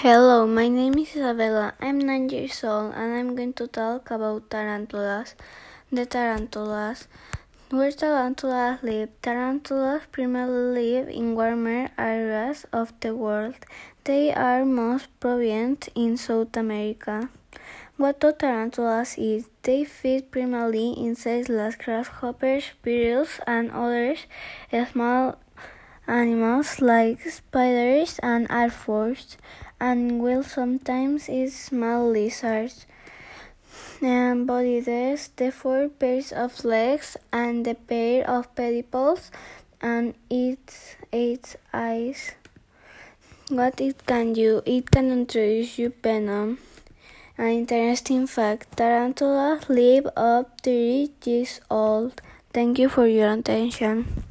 Hello, my name is Isabella. I'm nine years old and I'm going to talk about tarantulas. The tarantulas. Where tarantulas live? Tarantulas primarily live in warmer areas of the world. They are most prevalent in South America. What do tarantulas eat? They feed primarily insects like grasshoppers, beetles, and other small animals like spiders and arthropods and will sometimes eat small lizards. And body dress, the four pairs of legs and the pair of pedipalps and its eight eyes. What it can do? It can introduce you venom. An interesting fact, tarantulas live up to 3 years old. Thank you for your attention.